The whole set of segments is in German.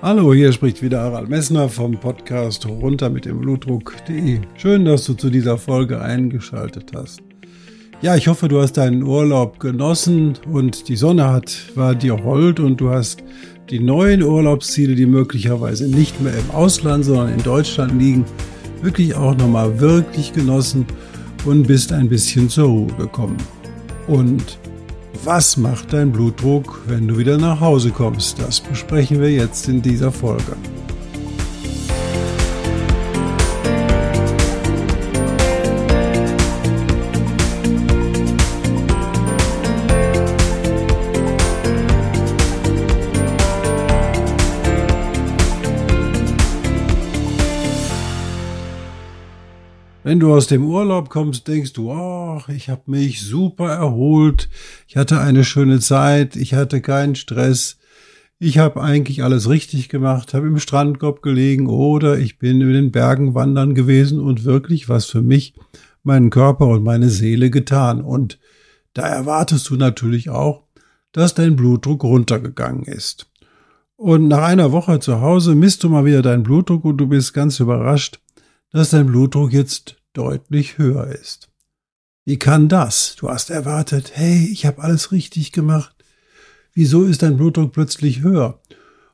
Hallo, hier spricht wieder Harald Messner vom Podcast runter mit dem Blutdruck.de. Schön, dass du zu dieser Folge eingeschaltet hast. Ja, ich hoffe, du hast deinen Urlaub genossen und die Sonne hat, war dir hold und du hast die neuen Urlaubsziele, die möglicherweise nicht mehr im Ausland, sondern in Deutschland liegen, wirklich auch nochmal wirklich genossen und bist ein bisschen zur Ruhe gekommen. Und was macht dein Blutdruck, wenn du wieder nach Hause kommst? Das besprechen wir jetzt in dieser Folge. Wenn du aus dem Urlaub kommst, denkst du, oh, ich habe mich super erholt, ich hatte eine schöne Zeit, ich hatte keinen Stress, ich habe eigentlich alles richtig gemacht, habe im Strandkorb gelegen oder ich bin in den Bergen wandern gewesen und wirklich was für mich, meinen Körper und meine Seele getan. Und da erwartest du natürlich auch, dass dein Blutdruck runtergegangen ist. Und nach einer Woche zu Hause misst du mal wieder deinen Blutdruck und du bist ganz überrascht, dass dein Blutdruck jetzt deutlich höher ist. Wie kann das? Du hast erwartet, hey, ich habe alles richtig gemacht. Wieso ist dein Blutdruck plötzlich höher?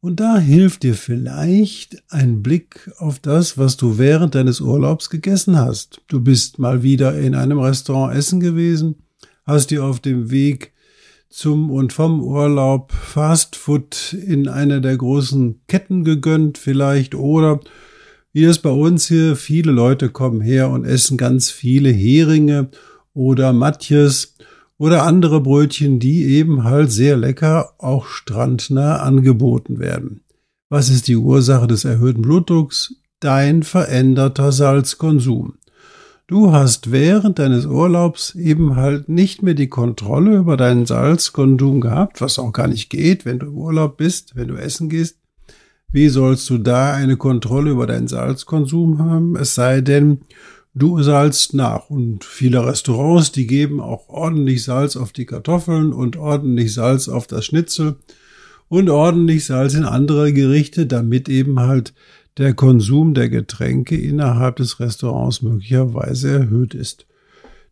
Und da hilft dir vielleicht ein Blick auf das, was du während deines Urlaubs gegessen hast. Du bist mal wieder in einem Restaurant essen gewesen, hast dir auf dem Weg zum und vom Urlaub Fast Food in einer der großen Ketten gegönnt vielleicht oder wie es bei uns hier, viele Leute kommen her und essen ganz viele Heringe oder Matjes oder andere Brötchen, die eben halt sehr lecker auch strandnah angeboten werden. Was ist die Ursache des erhöhten Blutdrucks? Dein veränderter Salzkonsum. Du hast während deines Urlaubs eben halt nicht mehr die Kontrolle über deinen Salzkonsum gehabt, was auch gar nicht geht, wenn du im Urlaub bist, wenn du essen gehst. Wie sollst du da eine Kontrolle über deinen Salzkonsum haben? Es sei denn, du salzt nach. Und viele Restaurants, die geben auch ordentlich Salz auf die Kartoffeln und ordentlich Salz auf das Schnitzel und ordentlich Salz in andere Gerichte, damit eben halt der Konsum der Getränke innerhalb des Restaurants möglicherweise erhöht ist.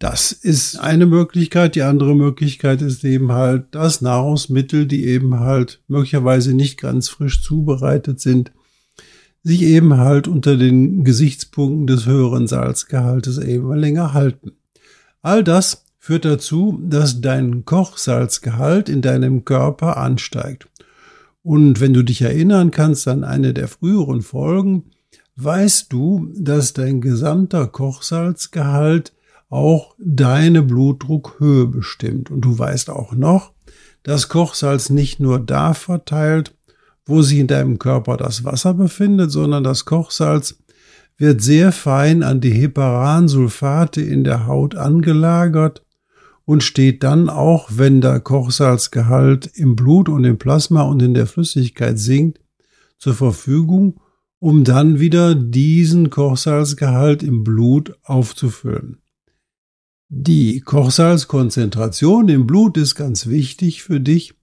Das ist eine Möglichkeit. Die andere Möglichkeit ist eben halt, dass Nahrungsmittel, die eben halt möglicherweise nicht ganz frisch zubereitet sind, sich eben halt unter den Gesichtspunkten des höheren Salzgehaltes eben länger halten. All das führt dazu, dass dein Kochsalzgehalt in deinem Körper ansteigt. Und wenn du dich erinnern kannst an eine der früheren Folgen, weißt du, dass dein gesamter Kochsalzgehalt auch deine Blutdruckhöhe bestimmt. Und du weißt auch noch, dass Kochsalz nicht nur da verteilt, wo sich in deinem Körper das Wasser befindet, sondern das Kochsalz wird sehr fein an die Heparansulfate in der Haut angelagert und steht dann auch, wenn der Kochsalzgehalt im Blut und im Plasma und in der Flüssigkeit sinkt, zur Verfügung, um dann wieder diesen Kochsalzgehalt im Blut aufzufüllen. Die Kochsalzkonzentration im Blut ist ganz wichtig für dich,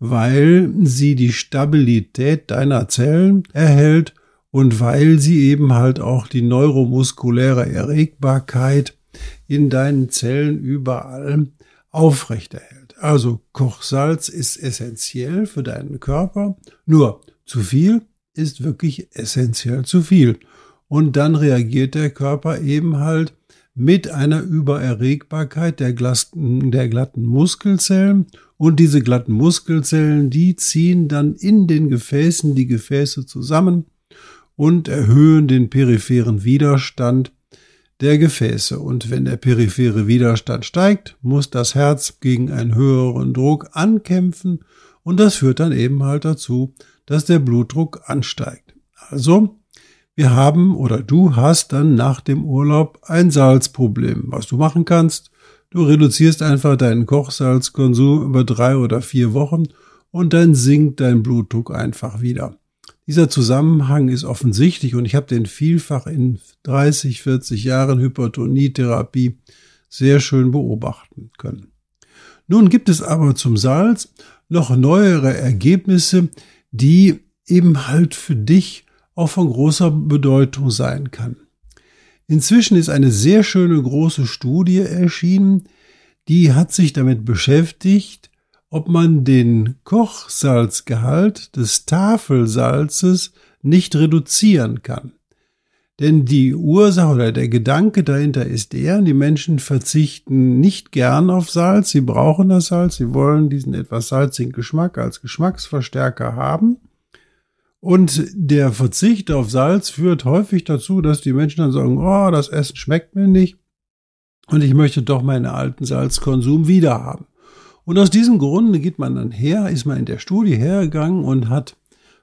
weil sie die Stabilität deiner Zellen erhält und weil sie eben halt auch die neuromuskuläre Erregbarkeit in deinen Zellen überall aufrechterhält. Also Kochsalz ist essentiell für deinen Körper, nur zu viel ist wirklich essentiell zu viel. Und dann reagiert der Körper eben halt mit einer Übererregbarkeit der, glatten, der glatten Muskelzellen. Und diese glatten Muskelzellen, die ziehen dann in den Gefäßen die Gefäße zusammen und erhöhen den peripheren Widerstand der Gefäße. Und wenn der periphere Widerstand steigt, muss das Herz gegen einen höheren Druck ankämpfen und das führt dann eben halt dazu, dass der Blutdruck ansteigt. Also wir haben oder du hast dann nach dem Urlaub ein Salzproblem. Was du machen kannst, du reduzierst einfach deinen Kochsalzkonsum über drei oder vier Wochen und dann sinkt dein Blutdruck einfach wieder. Dieser Zusammenhang ist offensichtlich und ich habe den vielfach in 30, 40 Jahren Hypertonietherapie sehr schön beobachten können. Nun gibt es aber zum Salz noch neuere Ergebnisse, die eben halt für dich auch von großer Bedeutung sein kann. Inzwischen ist eine sehr schöne große Studie erschienen, die hat sich damit beschäftigt, ob man den Kochsalzgehalt des Tafelsalzes nicht reduzieren kann. Denn die Ursache oder der Gedanke dahinter ist der, die Menschen verzichten nicht gern auf Salz, sie brauchen das Salz, sie wollen diesen etwas salzigen Geschmack als Geschmacksverstärker haben. Und der Verzicht auf Salz führt häufig dazu, dass die Menschen dann sagen, oh, das Essen schmeckt mir nicht und ich möchte doch meinen alten Salzkonsum wieder haben. Und aus diesem Grunde geht man dann her, ist man in der Studie hergegangen und hat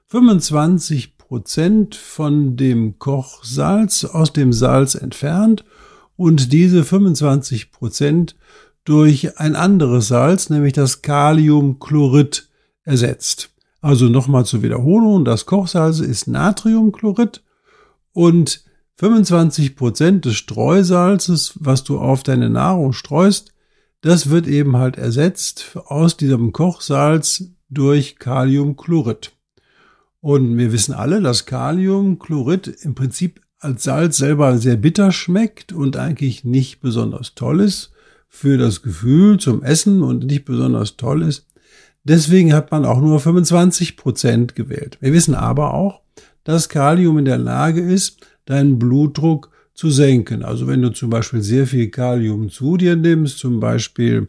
25 Prozent von dem Kochsalz aus dem Salz entfernt und diese 25 Prozent durch ein anderes Salz, nämlich das Kaliumchlorid, ersetzt. Also nochmal zur Wiederholung, das Kochsalz ist Natriumchlorid und 25 Prozent des Streusalzes, was du auf deine Nahrung streust, das wird eben halt ersetzt aus diesem Kochsalz durch Kaliumchlorid. Und wir wissen alle, dass Kaliumchlorid im Prinzip als Salz selber sehr bitter schmeckt und eigentlich nicht besonders toll ist für das Gefühl zum Essen und nicht besonders toll ist Deswegen hat man auch nur 25 Prozent gewählt. Wir wissen aber auch, dass Kalium in der Lage ist, deinen Blutdruck zu senken. Also wenn du zum Beispiel sehr viel Kalium zu dir nimmst, zum Beispiel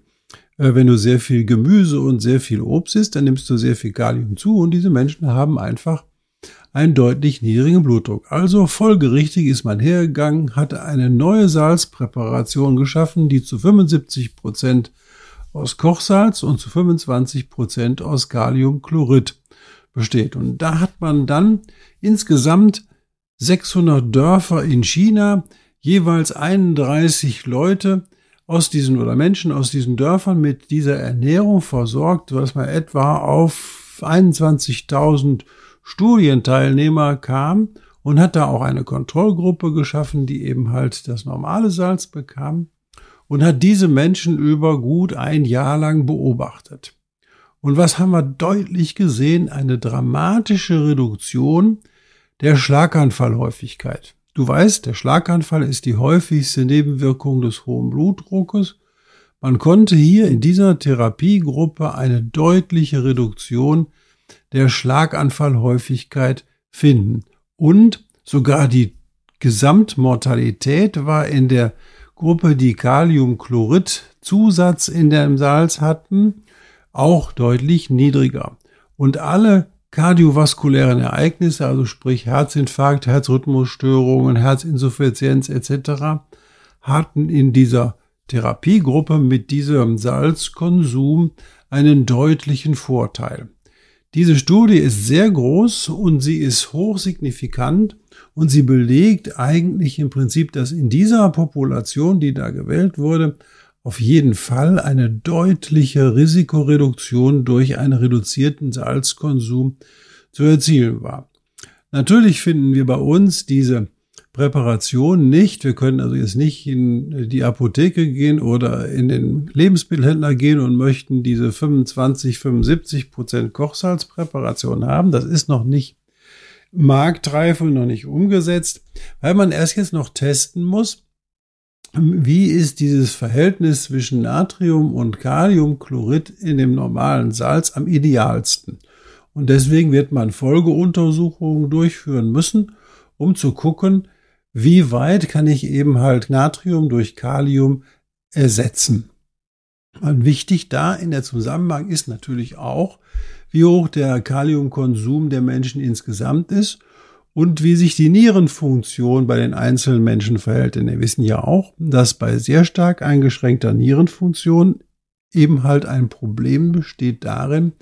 äh, wenn du sehr viel Gemüse und sehr viel Obst isst, dann nimmst du sehr viel Kalium zu und diese Menschen haben einfach einen deutlich niedrigen Blutdruck. Also folgerichtig ist man hergegangen, hat eine neue Salzpräparation geschaffen, die zu 75 Prozent aus Kochsalz und zu 25 Prozent aus Kaliumchlorid besteht. Und da hat man dann insgesamt 600 Dörfer in China, jeweils 31 Leute aus diesen oder Menschen aus diesen Dörfern mit dieser Ernährung versorgt, was man etwa auf 21.000 Studienteilnehmer kam und hat da auch eine Kontrollgruppe geschaffen, die eben halt das normale Salz bekam und hat diese Menschen über gut ein Jahr lang beobachtet. Und was haben wir deutlich gesehen? Eine dramatische Reduktion der Schlaganfallhäufigkeit. Du weißt, der Schlaganfall ist die häufigste Nebenwirkung des hohen Blutdruckes. Man konnte hier in dieser Therapiegruppe eine deutliche Reduktion der Schlaganfallhäufigkeit finden. Und sogar die Gesamtmortalität war in der Gruppe, die Kaliumchlorid-Zusatz in dem Salz hatten, auch deutlich niedriger. Und alle kardiovaskulären Ereignisse, also sprich Herzinfarkt, Herzrhythmusstörungen, Herzinsuffizienz etc., hatten in dieser Therapiegruppe mit diesem Salzkonsum einen deutlichen Vorteil. Diese Studie ist sehr groß und sie ist hochsignifikant und sie belegt eigentlich im Prinzip, dass in dieser Population, die da gewählt wurde, auf jeden Fall eine deutliche Risikoreduktion durch einen reduzierten Salzkonsum zu erzielen war. Natürlich finden wir bei uns diese Präparation nicht. Wir können also jetzt nicht in die Apotheke gehen oder in den Lebensmittelhändler gehen und möchten diese 25, 75 Prozent Kochsalzpräparation haben. Das ist noch nicht marktreif und noch nicht umgesetzt, weil man erst jetzt noch testen muss, wie ist dieses Verhältnis zwischen Natrium und Kaliumchlorid in dem normalen Salz am idealsten. Und deswegen wird man Folgeuntersuchungen durchführen müssen, um zu gucken, wie weit kann ich eben halt Natrium durch Kalium ersetzen. Und wichtig da in der Zusammenhang ist natürlich auch, wie hoch der Kaliumkonsum der Menschen insgesamt ist und wie sich die Nierenfunktion bei den einzelnen Menschen verhält. Denn wir wissen ja auch, dass bei sehr stark eingeschränkter Nierenfunktion eben halt ein Problem besteht darin,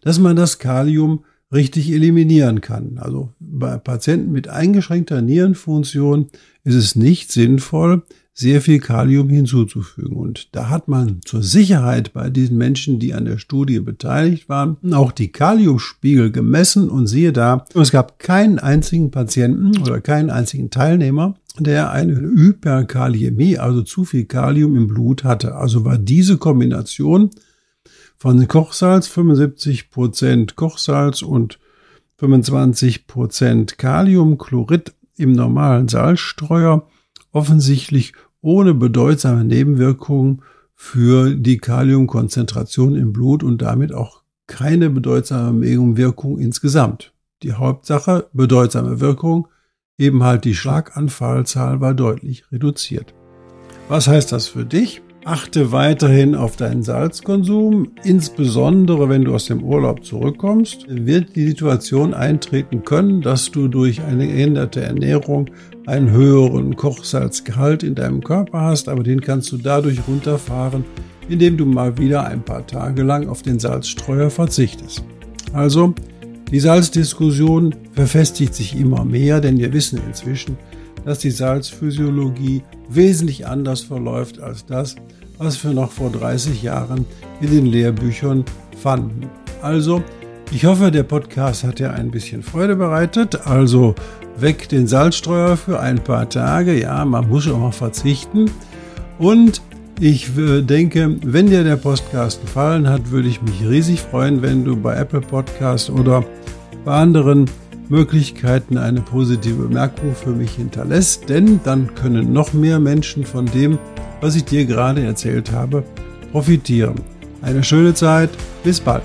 dass man das Kalium richtig eliminieren kann. Also bei Patienten mit eingeschränkter Nierenfunktion ist es nicht sinnvoll, sehr viel Kalium hinzuzufügen. Und da hat man zur Sicherheit bei diesen Menschen, die an der Studie beteiligt waren, auch die Kaliumspiegel gemessen und siehe da, es gab keinen einzigen Patienten oder keinen einzigen Teilnehmer, der eine Hyperkaliämie, also zu viel Kalium im Blut hatte. Also war diese Kombination von Kochsalz, 75 Prozent Kochsalz und 25 Prozent Kaliumchlorid im normalen Salzstreuer offensichtlich ohne bedeutsame Nebenwirkungen für die Kaliumkonzentration im Blut und damit auch keine bedeutsame Wirkung insgesamt. Die Hauptsache, bedeutsame Wirkung, eben halt die Schlaganfallzahl war deutlich reduziert. Was heißt das für dich? Achte weiterhin auf deinen Salzkonsum, insbesondere wenn du aus dem Urlaub zurückkommst, wird die Situation eintreten können, dass du durch eine geänderte Ernährung einen höheren Kochsalzgehalt in deinem Körper hast, aber den kannst du dadurch runterfahren, indem du mal wieder ein paar Tage lang auf den Salzstreuer verzichtest. Also, die Salzdiskussion verfestigt sich immer mehr, denn wir wissen inzwischen, dass die Salzphysiologie wesentlich anders verläuft als das, was wir noch vor 30 Jahren in den Lehrbüchern fanden. Also, ich hoffe, der Podcast hat dir ein bisschen Freude bereitet. Also weg den Salzstreuer für ein paar Tage. Ja, man muss auch mal verzichten. Und ich äh, denke, wenn dir der Podcast gefallen hat, würde ich mich riesig freuen, wenn du bei Apple Podcast oder bei anderen Möglichkeiten eine positive Bemerkung für mich hinterlässt, denn dann können noch mehr Menschen von dem, was ich dir gerade erzählt habe, profitieren. Eine schöne Zeit, bis bald.